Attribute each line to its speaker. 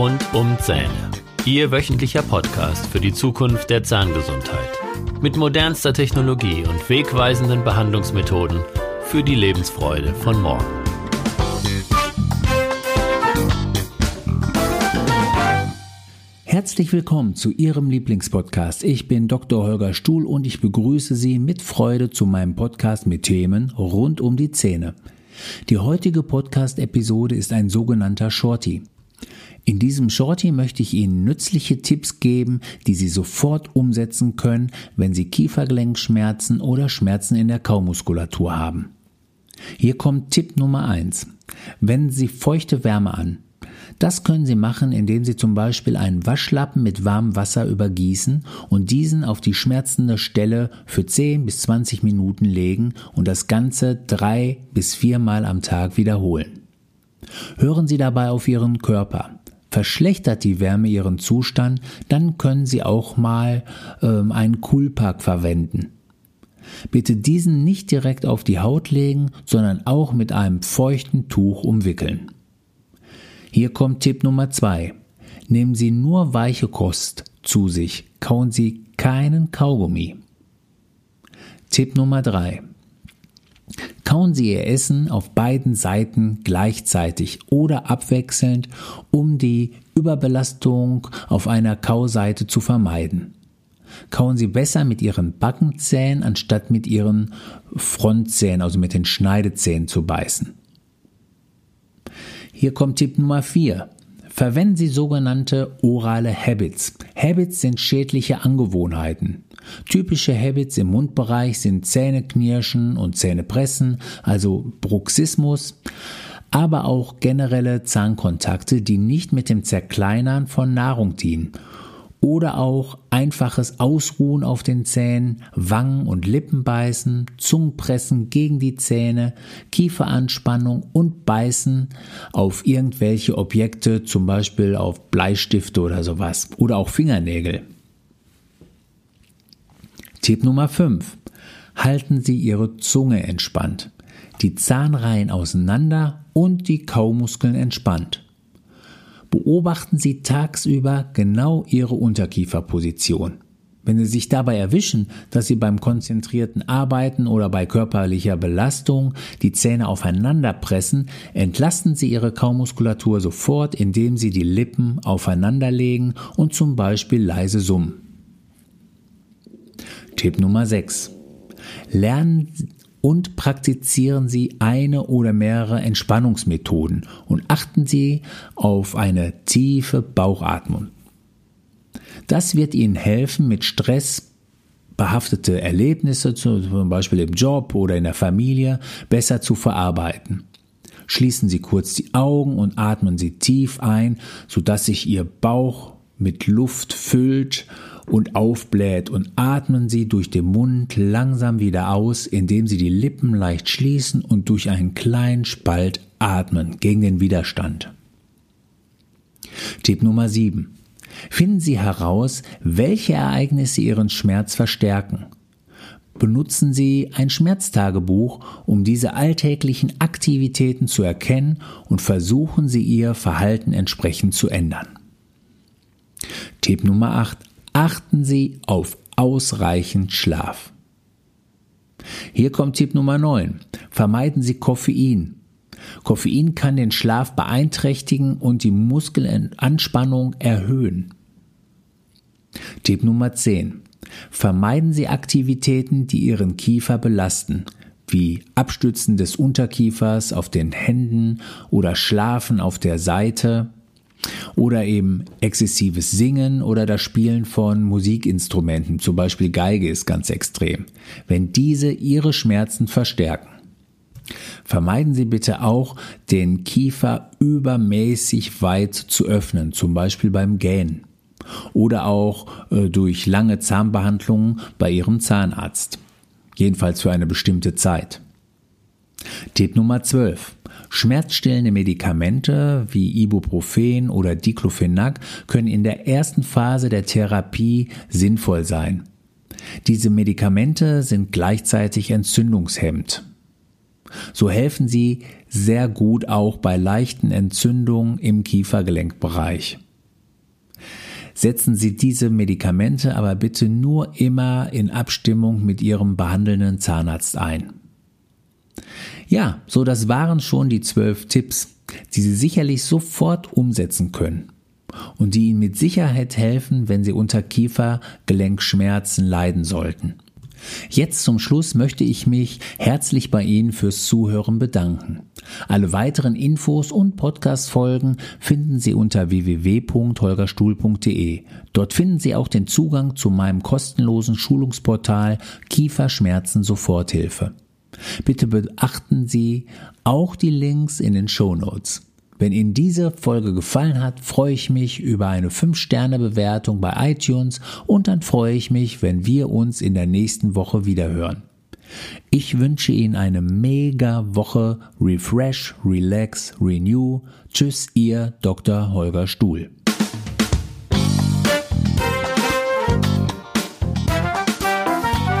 Speaker 1: Rund um Zähne. Ihr wöchentlicher Podcast für die Zukunft der Zahngesundheit. Mit modernster Technologie und wegweisenden Behandlungsmethoden für die Lebensfreude von morgen.
Speaker 2: Herzlich willkommen zu Ihrem Lieblingspodcast. Ich bin Dr. Holger Stuhl und ich begrüße Sie mit Freude zu meinem Podcast mit Themen rund um die Zähne. Die heutige Podcast-Episode ist ein sogenannter Shorty. In diesem Shorty möchte ich Ihnen nützliche Tipps geben, die Sie sofort umsetzen können, wenn Sie Kiefergelenkschmerzen oder Schmerzen in der Kaumuskulatur haben. Hier kommt Tipp Nummer eins: Wenden Sie feuchte Wärme an. Das können Sie machen, indem Sie zum Beispiel einen Waschlappen mit warmem Wasser übergießen und diesen auf die schmerzende Stelle für 10 bis 20 Minuten legen und das Ganze drei bis viermal am Tag wiederholen. Hören Sie dabei auf Ihren Körper. Verschlechtert die Wärme Ihren Zustand, dann können Sie auch mal ähm, einen Coolpack verwenden. Bitte diesen nicht direkt auf die Haut legen, sondern auch mit einem feuchten Tuch umwickeln. Hier kommt Tipp Nummer zwei: Nehmen Sie nur weiche Kost zu sich, kauen Sie keinen Kaugummi. Tipp Nummer drei: Kauen Sie Ihr Essen auf beiden Seiten gleichzeitig oder abwechselnd, um die Überbelastung auf einer Kauseite zu vermeiden. Kauen Sie besser mit Ihren Backenzähnen anstatt mit Ihren Frontzähnen, also mit den Schneidezähnen zu beißen. Hier kommt Tipp Nummer 4. Verwenden Sie sogenannte orale Habits. Habits sind schädliche Angewohnheiten. Typische Habits im Mundbereich sind Zähneknirschen und Zähnepressen, also Bruxismus, aber auch generelle Zahnkontakte, die nicht mit dem Zerkleinern von Nahrung dienen oder auch einfaches Ausruhen auf den Zähnen, Wangen und Lippen beißen, Zungenpressen gegen die Zähne, Kieferanspannung und Beißen auf irgendwelche Objekte, zum Beispiel auf Bleistifte oder sowas oder auch Fingernägel. Tipp Nummer 5. Halten Sie Ihre Zunge entspannt, die Zahnreihen auseinander und die Kaumuskeln entspannt. Beobachten Sie tagsüber genau Ihre Unterkieferposition. Wenn Sie sich dabei erwischen, dass Sie beim konzentrierten Arbeiten oder bei körperlicher Belastung die Zähne aufeinander pressen, entlasten Sie Ihre Kaumuskulatur sofort, indem Sie die Lippen aufeinanderlegen und zum Beispiel leise summen. Tipp Nummer 6. Lernen und praktizieren Sie eine oder mehrere Entspannungsmethoden und achten Sie auf eine tiefe Bauchatmung. Das wird Ihnen helfen, mit Stress behaftete Erlebnisse, zum Beispiel im Job oder in der Familie, besser zu verarbeiten. Schließen Sie kurz die Augen und atmen Sie tief ein, sodass sich Ihr Bauch mit Luft füllt und aufbläht und atmen Sie durch den Mund langsam wieder aus, indem Sie die Lippen leicht schließen und durch einen kleinen Spalt atmen gegen den Widerstand. Tipp Nummer 7. Finden Sie heraus, welche Ereignisse Ihren Schmerz verstärken. Benutzen Sie ein Schmerztagebuch, um diese alltäglichen Aktivitäten zu erkennen und versuchen Sie Ihr Verhalten entsprechend zu ändern. Tipp Nummer 8. Achten Sie auf ausreichend Schlaf. Hier kommt Tipp Nummer 9. Vermeiden Sie Koffein. Koffein kann den Schlaf beeinträchtigen und die Muskelanspannung erhöhen. Tipp Nummer 10. Vermeiden Sie Aktivitäten, die Ihren Kiefer belasten, wie Abstützen des Unterkiefers auf den Händen oder Schlafen auf der Seite oder eben exzessives Singen oder das Spielen von Musikinstrumenten, zum Beispiel Geige ist ganz extrem, wenn diese ihre Schmerzen verstärken. Vermeiden Sie bitte auch, den Kiefer übermäßig weit zu öffnen, zum Beispiel beim Gähnen oder auch äh, durch lange Zahnbehandlungen bei Ihrem Zahnarzt, jedenfalls für eine bestimmte Zeit. Tipp Nummer 12. Schmerzstillende Medikamente wie Ibuprofen oder Diclofenac können in der ersten Phase der Therapie sinnvoll sein. Diese Medikamente sind gleichzeitig entzündungshemmend. So helfen sie sehr gut auch bei leichten Entzündungen im Kiefergelenkbereich. Setzen Sie diese Medikamente aber bitte nur immer in Abstimmung mit Ihrem behandelnden Zahnarzt ein. Ja, so das waren schon die zwölf Tipps, die Sie sicherlich sofort umsetzen können und die Ihnen mit Sicherheit helfen, wenn Sie unter Kiefergelenkschmerzen leiden sollten. Jetzt zum Schluss möchte ich mich herzlich bei Ihnen fürs Zuhören bedanken. Alle weiteren Infos und Podcast-Folgen finden Sie unter www.holgerstuhl.de. Dort finden Sie auch den Zugang zu meinem kostenlosen Schulungsportal Kieferschmerzen Soforthilfe. Bitte beachten Sie auch die Links in den Show Notes. Wenn Ihnen diese Folge gefallen hat, freue ich mich über eine 5-Sterne-Bewertung bei iTunes und dann freue ich mich, wenn wir uns in der nächsten Woche wiederhören. Ich wünsche Ihnen eine mega Woche. Refresh, relax, renew. Tschüss, Ihr Dr. Holger Stuhl.